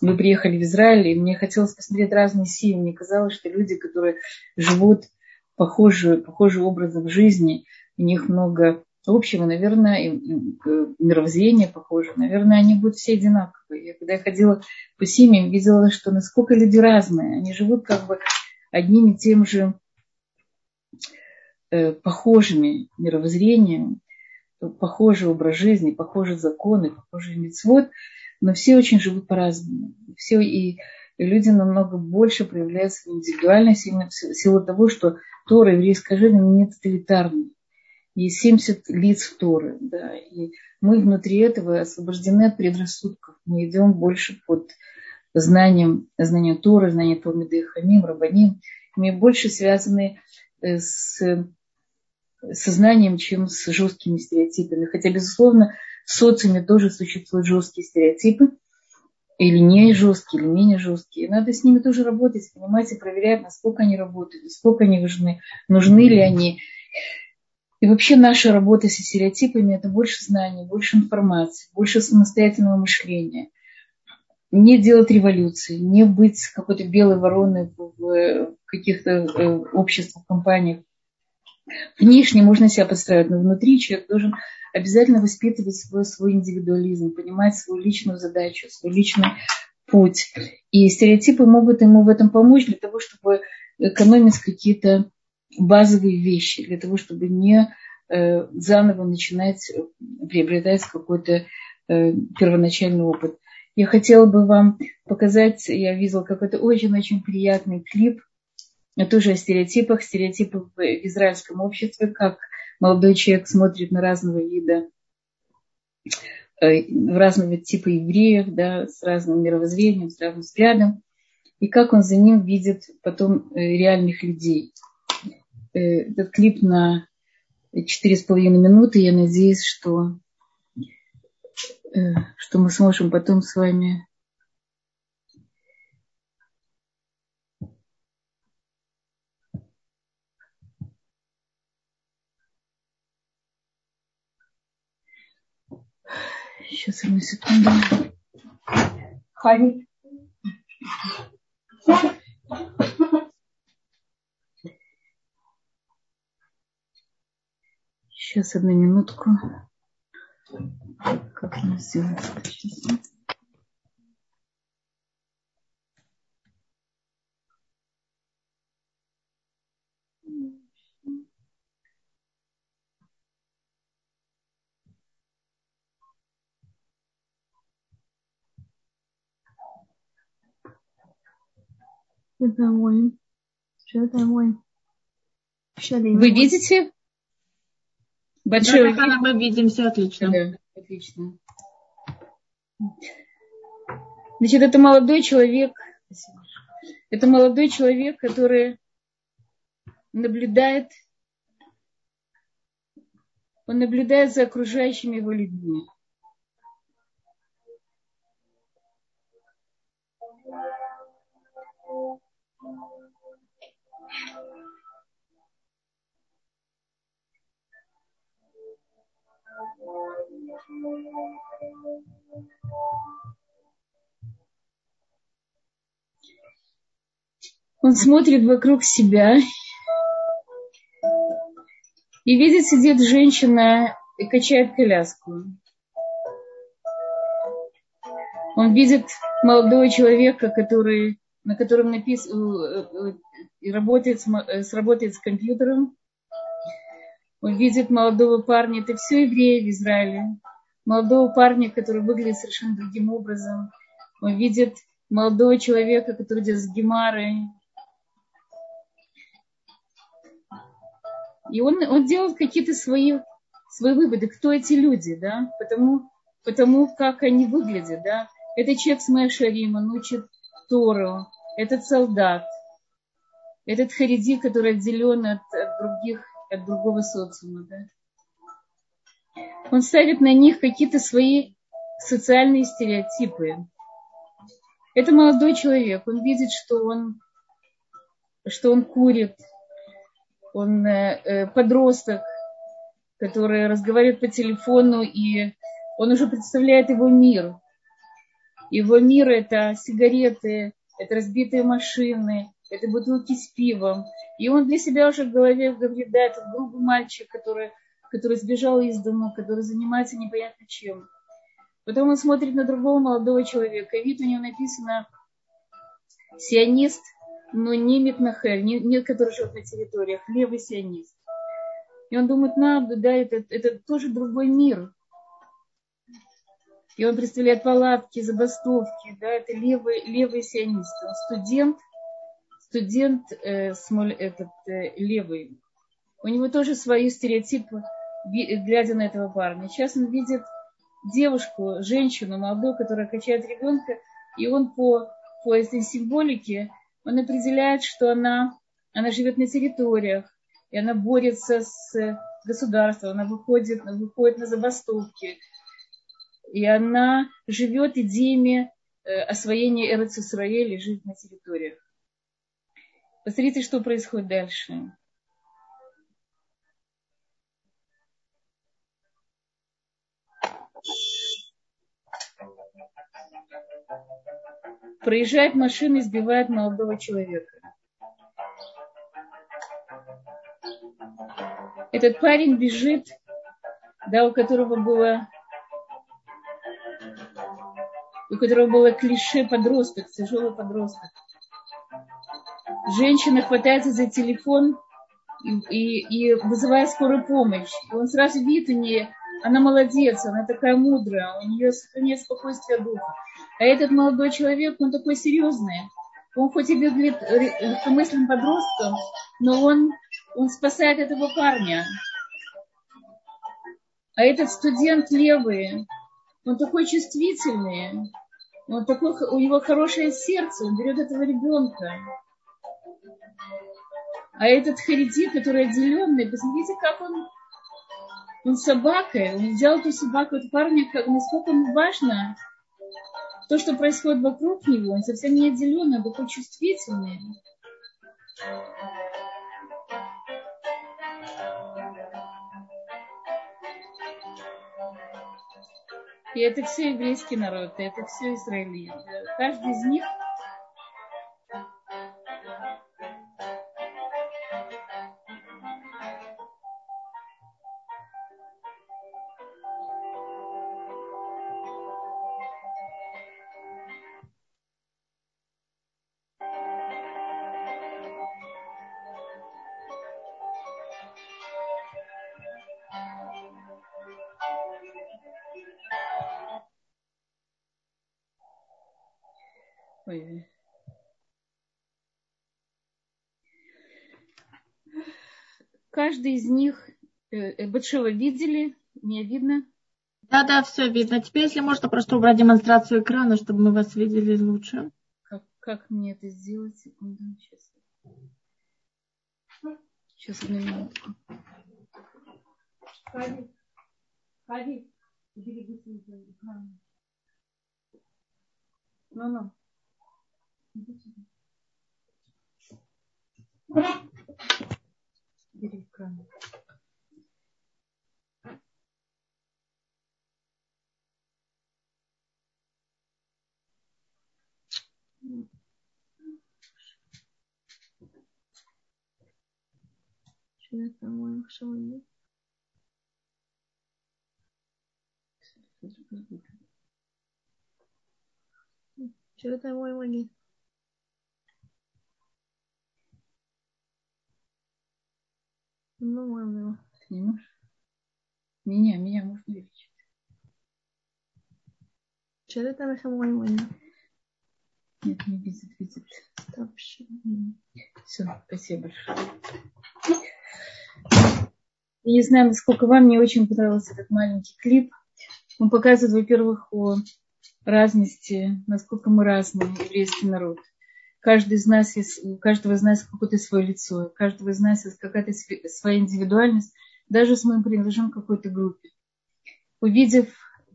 мы приехали в Израиль, и мне хотелось посмотреть разные семьи. Мне казалось, что люди, которые живут похожим похожим образом жизни, у них много общего, наверное, и, мировоззрение похоже, наверное, они будут все одинаковые. Я, когда я ходила по семьям, видела, что насколько люди разные. Они живут как бы одним и тем же э, похожими мировоззрением, похожий образ жизни, похожие законы, похожий мецвод, но все очень живут по-разному. Все и люди намного больше проявляют свою индивидуальность именно в силу того, что Тора, еврейская жизнь, не тоталитарная есть 70 лиц Торы, да, и мы внутри этого освобождены от предрассудков. Мы идем больше под знанием, знанием Торы, знанием Талмиды Хамим, Рабаним. Мы больше связаны э, с сознанием, чем с жесткими стереотипами. Хотя, безусловно, в социуме тоже существуют жесткие стереотипы, или не жесткие, или менее жесткие. Надо с ними тоже работать, понимать и проверять, насколько они работают, насколько они важны, нужны ли они. И вообще наша работа со стереотипами – это больше знаний, больше информации, больше самостоятельного мышления. Не делать революции, не быть какой-то белой вороной в каких-то э, обществах, компаниях. Внешне можно себя подстраивать, но внутри человек должен обязательно воспитывать свой, свой индивидуализм, понимать свою личную задачу, свой личный путь. И стереотипы могут ему в этом помочь для того, чтобы экономить какие-то базовые вещи для того, чтобы не э, заново начинать э, приобретать какой-то э, первоначальный опыт. Я хотела бы вам показать, я видела какой-то очень-очень приятный клип, тоже о стереотипах, стереотипах в израильском обществе, как молодой человек смотрит на разного вида, разного типа евреев, да, с разным мировоззрением, с разным взглядом, и как он за ним видит потом реальных людей. Э, этот клип на четыре с половиной минуты. Я надеюсь, что, э, что мы сможем потом с вами Сейчас одну секунду. Хари. Сейчас одну минутку. Как она сделать? Сейчас. Вы видите? Большое да, да, мы видим, все отлично. Да, отлично. Значит, это молодой человек, это молодой человек, который наблюдает, он наблюдает за окружающими его людьми. Он смотрит вокруг себя и видит, сидит женщина и качает коляску. Он видит молодого человека, который, на котором написано, э, э, работает, э, сработает с компьютером. Он видит молодого парня, это все евреи в Израиле. Молодого парня, который выглядит совершенно другим образом. Он видит молодого человека, который идет с гемарой. И он, он делает какие-то свои, свои выводы, кто эти люди, да, потому, потому как они выглядят, да. Это человек с Мэшарим, он учит Тору, этот солдат, этот хариди, который отделен от, от других, от другого социума, да. Он ставит на них какие-то свои социальные стереотипы. Это молодой человек, он видит, что он, что он курит, он э, э, подросток, который разговаривает по телефону, и он уже представляет его мир. Его мир – это сигареты, это разбитые машины, это бутылки с пивом. И он для себя уже в голове говорит, да, это грубый мальчик, который, который сбежал из дома, который занимается непонятно чем. Потом он смотрит на другого молодого человека, вид у него написано сионист, но не Митнахель, не, не который живет на территориях, левый сионист. И он думает, надо, да, это, это тоже другой мир. И он представляет палатки, забастовки, да, это левый, левый сионист. Он студент, студент э, смоль, этот, э, левый. У него тоже свои стереотипы, глядя на этого парня. Сейчас он видит девушку, женщину, молодую, которая качает ребенка, и он по, по этой символике он определяет, что она, она живет на территориях, и она борется с государством, она выходит, выходит на забастовки, и она живет идеями э, освоения Эрец Исраэля и жить на территориях. Посмотрите, что происходит дальше. Проезжает машина и сбивает молодого человека. Этот парень бежит, да, у которого было у которого было клише подросток, тяжелый подросток. Женщина хватается за телефон и, и, вызывает скорую помощь. Он сразу видит у нее, она молодец, она такая мудрая, у нее сохраняет спокойствие духа. А этот молодой человек, он такой серьезный. Он хоть и выглядит легкомысленным подростком, но он, он спасает этого парня. А этот студент левый, он такой чувствительный, он такой, у него хорошее сердце, он берет этого ребенка. А этот Хариди, который отделенный, посмотрите, как он, он собакой, он взял эту собаку, эту парня, как, насколько ему важно, то, что происходит вокруг него, он совсем не отделенный, он такой чувствительный. И это все еврейский народ, это все израильтяне. Каждый из них Каждый из них, э, э Батшева видели, мне видно? Да, да, все видно. Теперь, если можно, просто убрать демонстрацию экрана, чтобы мы вас видели лучше. Как, как мне это сделать? Секунду, сейчас. Сейчас, одну минутку. Хади, Хади, убери экран. Ну-ну. Бери телеэкрана. Человек, по-моему, шалует. Чего-то, по-моему, нет. Ну, ладно, ты не. Меня, меня можно лечить. Че ты на самой войне? Нет, не видит, видит. Это. Все, спасибо большое. Я не знаю, насколько вам, мне очень понравился этот маленький клип. Он показывает, во-первых, о разности, насколько мы разные, еврейский народ. Каждый из нас, есть, у каждого из нас какое-то свое лицо, у каждого из нас есть какая-то своя индивидуальность, даже если мы принадлежим какой-то группе. Увидев,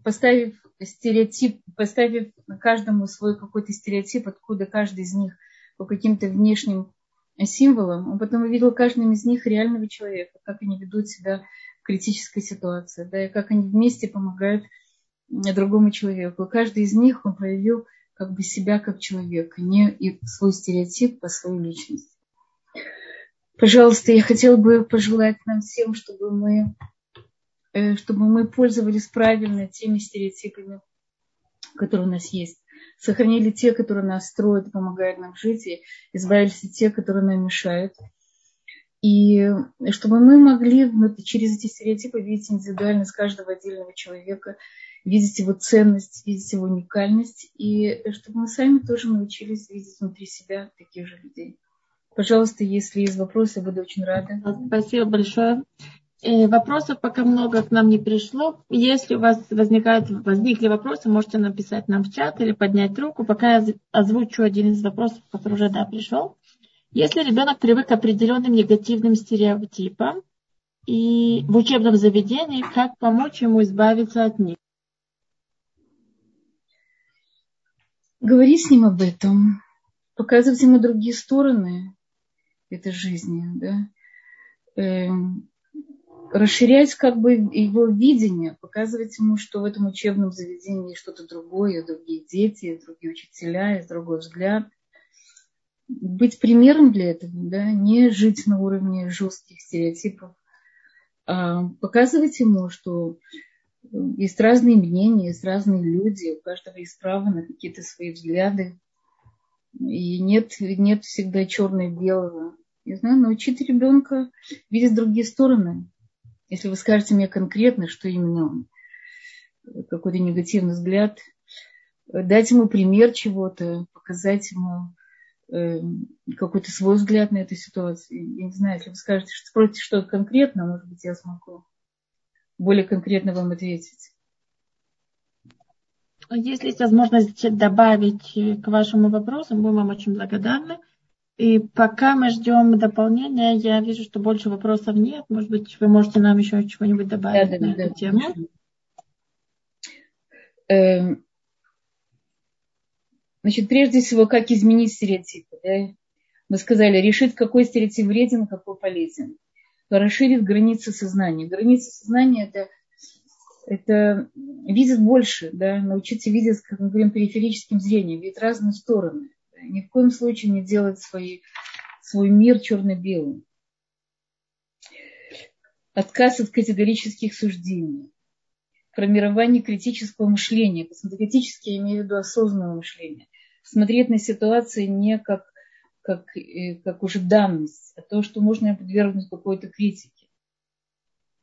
поставив стереотип, поставив каждому свой какой-то стереотип, откуда каждый из них по каким-то внешним символам, он потом увидел каждым из них реального человека, как они ведут себя в критической ситуации, да, и как они вместе помогают другому человеку. Каждый из них он проявил как бы себя как человека, не и свой стереотип, а свою личность. Пожалуйста, я хотела бы пожелать нам всем, чтобы мы, э, чтобы мы пользовались правильно теми стереотипами, которые у нас есть сохранили те, которые нас строят помогают нам жить, и избавились от тех, которые нам мешают. И чтобы мы могли через эти стереотипы видеть индивидуальность каждого отдельного человека, видеть его ценность, видеть его уникальность, и чтобы мы сами тоже научились видеть внутри себя таких же людей. Пожалуйста, если есть вопросы, буду очень рада. Спасибо большое. И вопросов пока много к нам не пришло. Если у вас возникают, возникли вопросы, можете написать нам в чат или поднять руку, пока я озвучу один из вопросов, который уже да, пришел. Если ребенок привык к определенным негативным стереотипам и в учебном заведении, как помочь ему избавиться от них? Говори с ним об этом, показывать ему другие стороны этой жизни, да. Эм, расширять как бы его видение, показывать ему, что в этом учебном заведении что-то другое, другие дети, другие учителя, есть другой взгляд. Быть примером для этого, да, не жить на уровне жестких стереотипов, а показывать ему, что есть разные мнения, есть разные люди, у каждого есть право на какие-то свои взгляды. И нет, нет всегда черно-белого. Не знаю, научить ребенка видеть другие стороны. Если вы скажете мне конкретно, что именно он, какой-то негативный взгляд, дать ему пример чего-то, показать ему э, какой-то свой взгляд на эту ситуацию. Я не знаю, если вы скажете, что спросите что-то конкретно, может быть, я смогу более конкретно вам ответить. Если есть возможность добавить к вашему вопросу, будем вам очень благодарны. И пока мы ждем дополнения, я вижу, что больше вопросов нет. Может быть, вы можете нам еще чего-нибудь добавить да, да, на да, эту тему? Эм, значит, прежде всего, как изменить стереотипы? Да? Мы сказали, решить, какой стереотип вреден, какой полезен. Расширить границы сознания. Границы сознания это, это видеть больше, да? научиться видеть, как мы говорим, периферическим зрением, видеть разные стороны ни в коем случае не делать свои, свой мир черно-белым. Отказ от категорических суждений. Формирование критического мышления. Критически я имею в виду осознанное мышление. Смотреть на ситуации не как, как, э, как уже данность, а то, что можно подвергнуть какой-то критике.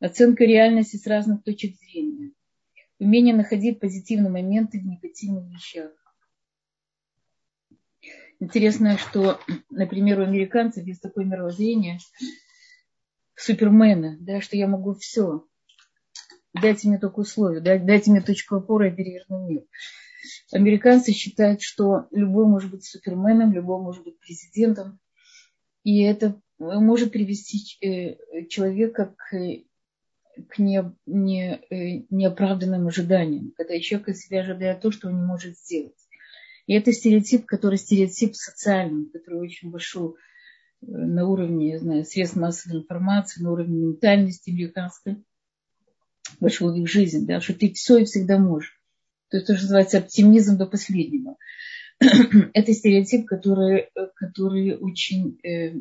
Оценка реальности с разных точек зрения. Умение находить позитивные моменты в негативных вещах. Интересно, что, например, у американцев есть такое мировоззрение супермена, да, что я могу все. Дайте мне только условия, дайте мне точку опоры, я переверну мир. Американцы считают, что любой может быть суперменом, любой может быть президентом. И это может привести э, человека к, к не, не, э, неоправданным ожиданиям, когда человек от себя ожидает то, что он не может сделать. И это стереотип, который стереотип социальный, который очень э, на уровне, я знаю, средств массовой информации, на уровне ментальности американской, вошел в их жизнь, да, что ты все и всегда можешь. То что называется оптимизм до последнего. это стереотип, который, который очень э,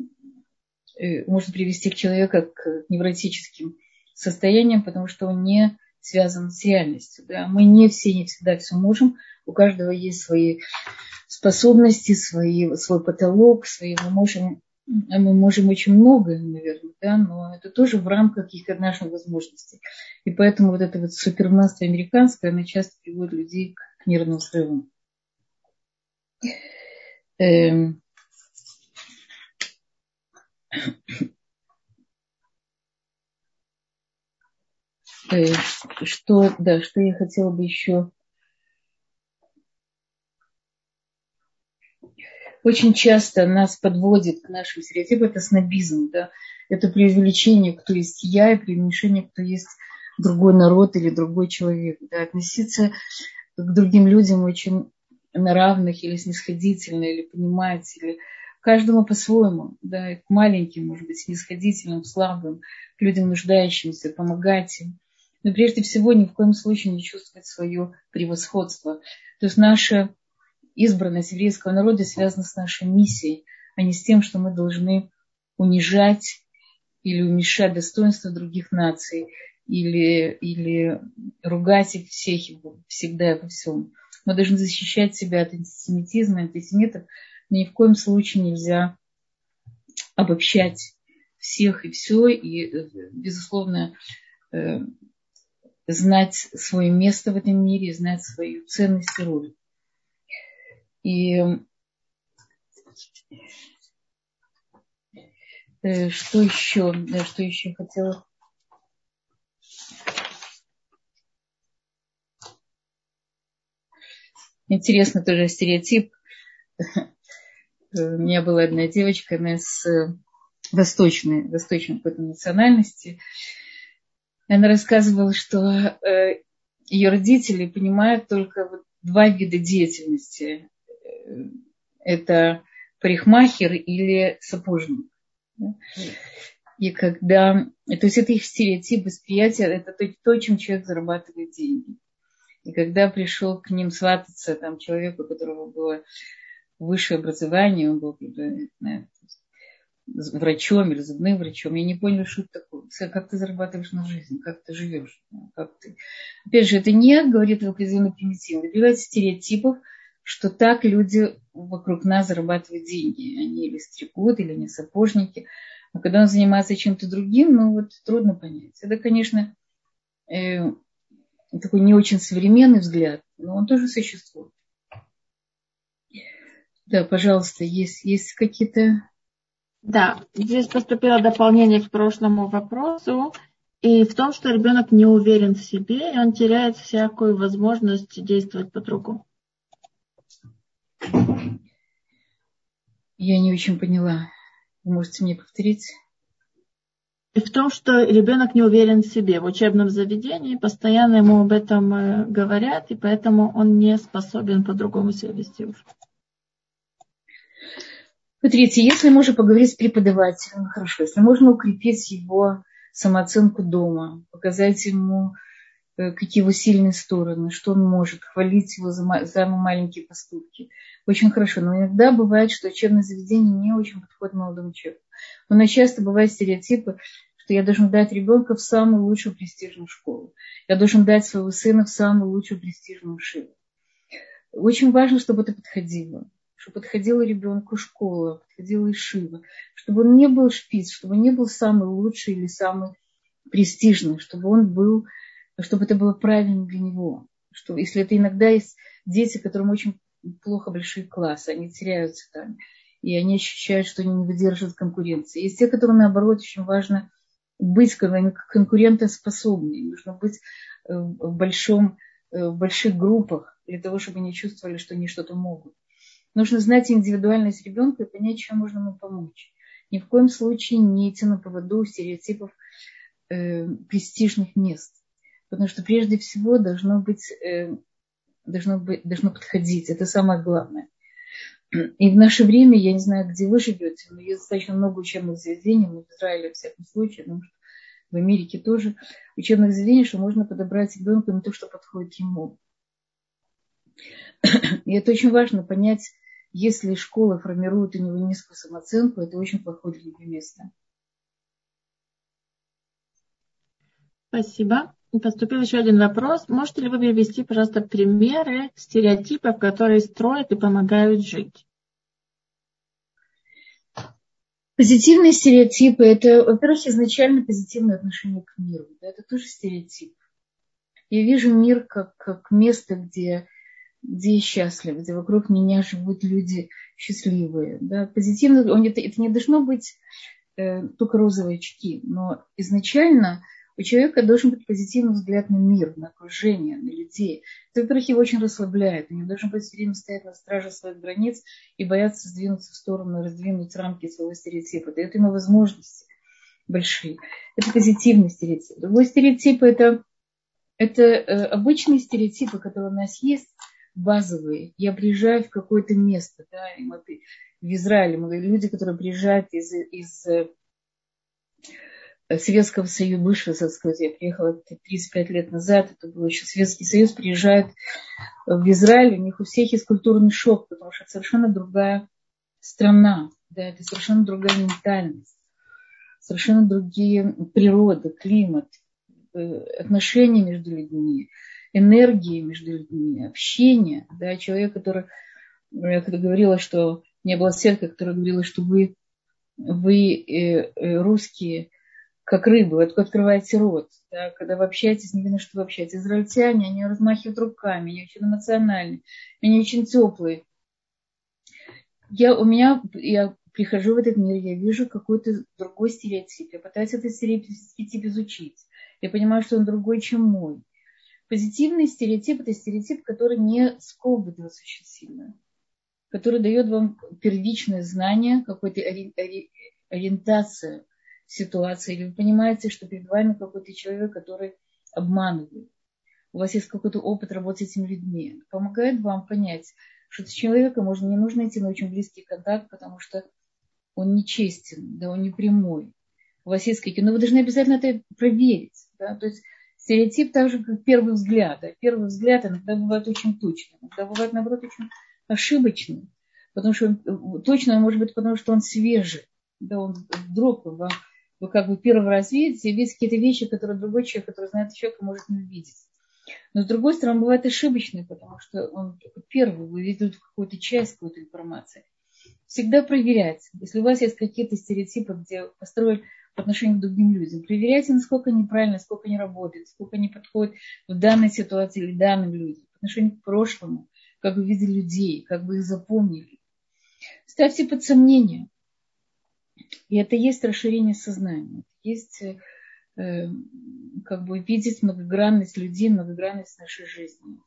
э, может привести к человеку к невротическим состояниям, потому что он не связан с реальностью. Да? Мы не все, не всегда все можем. У каждого есть свои способности, свои, свой потолок, свои мы можем мы можем очень многое, наверное, да, но это тоже в рамках каких-то наших возможностей. И поэтому вот это вот суперманство американское, оно часто приводит людей к нервным срывам. Эм. Э, что, да, что я хотела бы еще очень часто нас подводит к нашим стереотипам, это снобизм, да, это преувеличение, кто есть я, и преуменьшение, кто есть другой народ или другой человек. Да, относиться к другим людям очень на равных или снисходительно, или понимать, или каждому по-своему, да, к маленьким, может быть, снисходительным, слабым, к людям нуждающимся, помогать им. Но прежде всего ни в коем случае не чувствовать свое превосходство. То есть наше избранность еврейского народа связана с нашей миссией, а не с тем, что мы должны унижать или уменьшать достоинство других наций, или, или ругать их всех всегда и во всем. Мы должны защищать себя от антисемитизма, антисемитов. Ни в коем случае нельзя обобщать всех и все, и, безусловно, э, знать свое место в этом мире, знать свою ценность и роль. И э, что еще, да, что еще хотела Интересно тоже стереотип. У меня была одна девочка, она с восточной, восточной какой-то национальности. Она рассказывала, что э, ее родители понимают только два вида деятельности это парикмахер или сапожник. И когда, то есть это их стереотип восприятия, это то, то, чем человек зарабатывает деньги. И когда пришел к ним свататься там человек, у которого было высшее образование, он был знаю, врачом или зубным врачом, я не поняла, что это такое. Как ты зарабатываешь на жизнь, как ты живешь, как ты... Опять же, это не говорит о определенной примитивно, добивается стереотипов, что так люди вокруг нас зарабатывают деньги. Они или стригут, или не сапожники. А когда он занимается чем-то другим, ну вот трудно понять. Это, конечно, э, такой не очень современный взгляд, но он тоже существует. Да, пожалуйста, есть, есть какие-то... Да, здесь поступило дополнение к прошлому вопросу. И в том, что ребенок не уверен в себе, и он теряет всякую возможность действовать по-другому. Я не очень поняла. Вы можете мне повторить? В том, что ребенок не уверен в себе. В учебном заведении постоянно ему об этом э, говорят, и поэтому он не способен по-другому себя вести уже. Смотрите, если можно поговорить с преподавателем, хорошо, если можно укрепить его самооценку дома, показать ему какие его сильные стороны, что он может, хвалить его за самые маленькие поступки. Очень хорошо. Но иногда бывает, что учебное заведение не очень подходит молодому человеку. У нас часто бывают стереотипы, что я должен дать ребенка в самую лучшую престижную школу. Я должен дать своего сына в самую лучшую престижную шиву. Очень важно, чтобы это подходило. Чтобы подходила ребенку школа, подходила и шива. Чтобы он не был шпиц, чтобы он не был самый лучший или самый престижный, чтобы он был чтобы это было правильно для него. Что если это иногда есть дети, которым очень плохо большие классы, они теряются там, и они ощущают, что они не выдерживают конкуренции. Есть те, которым, наоборот, очень важно быть конкурентоспособными. Нужно быть э, в, большом, э, в больших группах для того, чтобы они чувствовали, что они что-то могут. Нужно знать индивидуальность ребенка и понять, чем можно ему помочь. Ни в коем случае не идти на поводу стереотипов э, престижных мест. Потому что прежде всего должно быть, э, должно, быть, должно подходить. Это самое главное. И в наше время, я не знаю, где вы живете, но есть достаточно много учебных заведений, ну, в Израиле, во всяком случае, потому что в Америке тоже, учебных заведений, что можно подобрать ребенку на то, что подходит ему. И это очень важно понять, если школа формирует у него низкую самооценку, это очень плохое для него место. Спасибо. Поступил еще один вопрос. Можете ли вы привести, пожалуйста, примеры стереотипов, которые строят и помогают жить? Позитивные стереотипы – это, во-первых, изначально позитивное отношение к миру. Да, это тоже стереотип. Я вижу мир как, как место, где, где я счастлив, где вокруг меня живут люди счастливые. Да. Позитивно, это, это не должно быть э, только розовые очки, но изначально – у человека должен быть позитивный взгляд на мир, на окружение, на людей. Это, во-первых, его очень расслабляет. Он не должен быть все время стоять на страже своих границ и бояться сдвинуться в сторону, раздвинуть рамки своего стереотипа. Дает ему возможности большие. Это позитивный стереотип. Другой стереотип это, это э, обычные стереотипы, которые у нас есть, базовые. Я приезжаю в какое-то место, да, и мы, в Израиле, мы, люди, которые приезжают из, из э, Советского Союза, бывшего Советского Союза, я приехала 35 лет назад, это был еще Советский Союз, приезжает в Израиль, у них у всех есть культурный шок, потому что это совершенно другая страна, да, это совершенно другая ментальность, совершенно другие природа, климат, э, отношения между людьми, энергии между людьми, общение, да, человек, который, я когда говорила, что не было света, которая говорила, что вы, вы э, э, русские, как рыбы, только открываете рот. Да, когда вы общаетесь, не видно, что вы общаетесь. Израильтяне, они размахивают руками, они очень эмоциональны, они очень теплые. Я, у меня, я прихожу в этот мир, я вижу какой-то другой стереотип. Я пытаюсь этот стереотип изучить. Я понимаю, что он другой, чем мой. Позитивный стереотип – это стереотип, который не сковывает вас очень сильно, который дает вам первичное знание, какую-то ориентацию ситуации, или вы понимаете, что перед вами какой-то человек, который обманывает. У вас есть какой-то опыт работы с этими людьми. Помогает вам понять, что с человеком можно, не нужно идти на очень близкий контакт, потому что он нечестен, да, он не прямой. У вас есть какие-то... Но вы должны обязательно это проверить. Да? То есть стереотип так же, как первый взгляд. Да? Первый взгляд иногда бывает очень точным, иногда бывает, наоборот, очень ошибочным. Потому что он, точно может быть, потому что он свежий. Да, он вдруг вам вы как бы первый раз видите, и видите какие-то вещи, которые другой человек, который знает человека, может не увидеть. Но с другой стороны, бывает ошибочный, потому что он первый, вы видите какую-то часть какой-то информации. Всегда проверять. Если у вас есть какие-то стереотипы, где построили по отношению к другим людям, проверяйте, насколько они правильно, насколько они работают, сколько они подходят в данной ситуации или данным людям, по отношению к прошлому, как вы видели людей, как вы их запомнили. Ставьте под сомнение. И это есть расширение сознания. Есть э, как бы видеть многогранность людей, многогранность нашей жизни.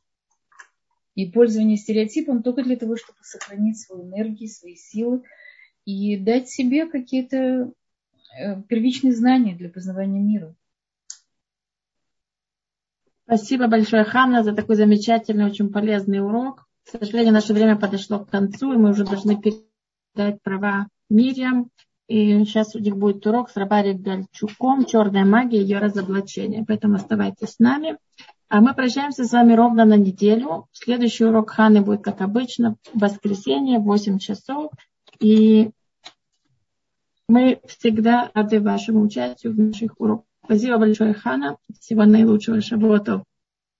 И пользование стереотипом только для того, чтобы сохранить свою энергию, свои силы и дать себе какие-то э, первичные знания для познавания мира. Спасибо большое, Ханна, за такой замечательный, очень полезный урок. К сожалению, наше время подошло к концу, и мы уже должны передать права Мириам. И сейчас у них будет урок с Рабари Гальчуком «Черная магия ее разоблачение». Поэтому оставайтесь с нами. А мы прощаемся с вами ровно на неделю. Следующий урок Ханы будет, как обычно, в воскресенье в 8 часов. И мы всегда рады вашему участию в наших уроках. Спасибо большое, Хана. Всего наилучшего шаботов.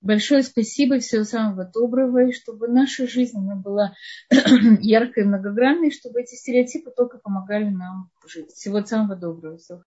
Большое спасибо, всего самого доброго, и чтобы наша жизнь она была яркой и многогранной, чтобы эти стереотипы только помогали нам жить. Всего самого доброго.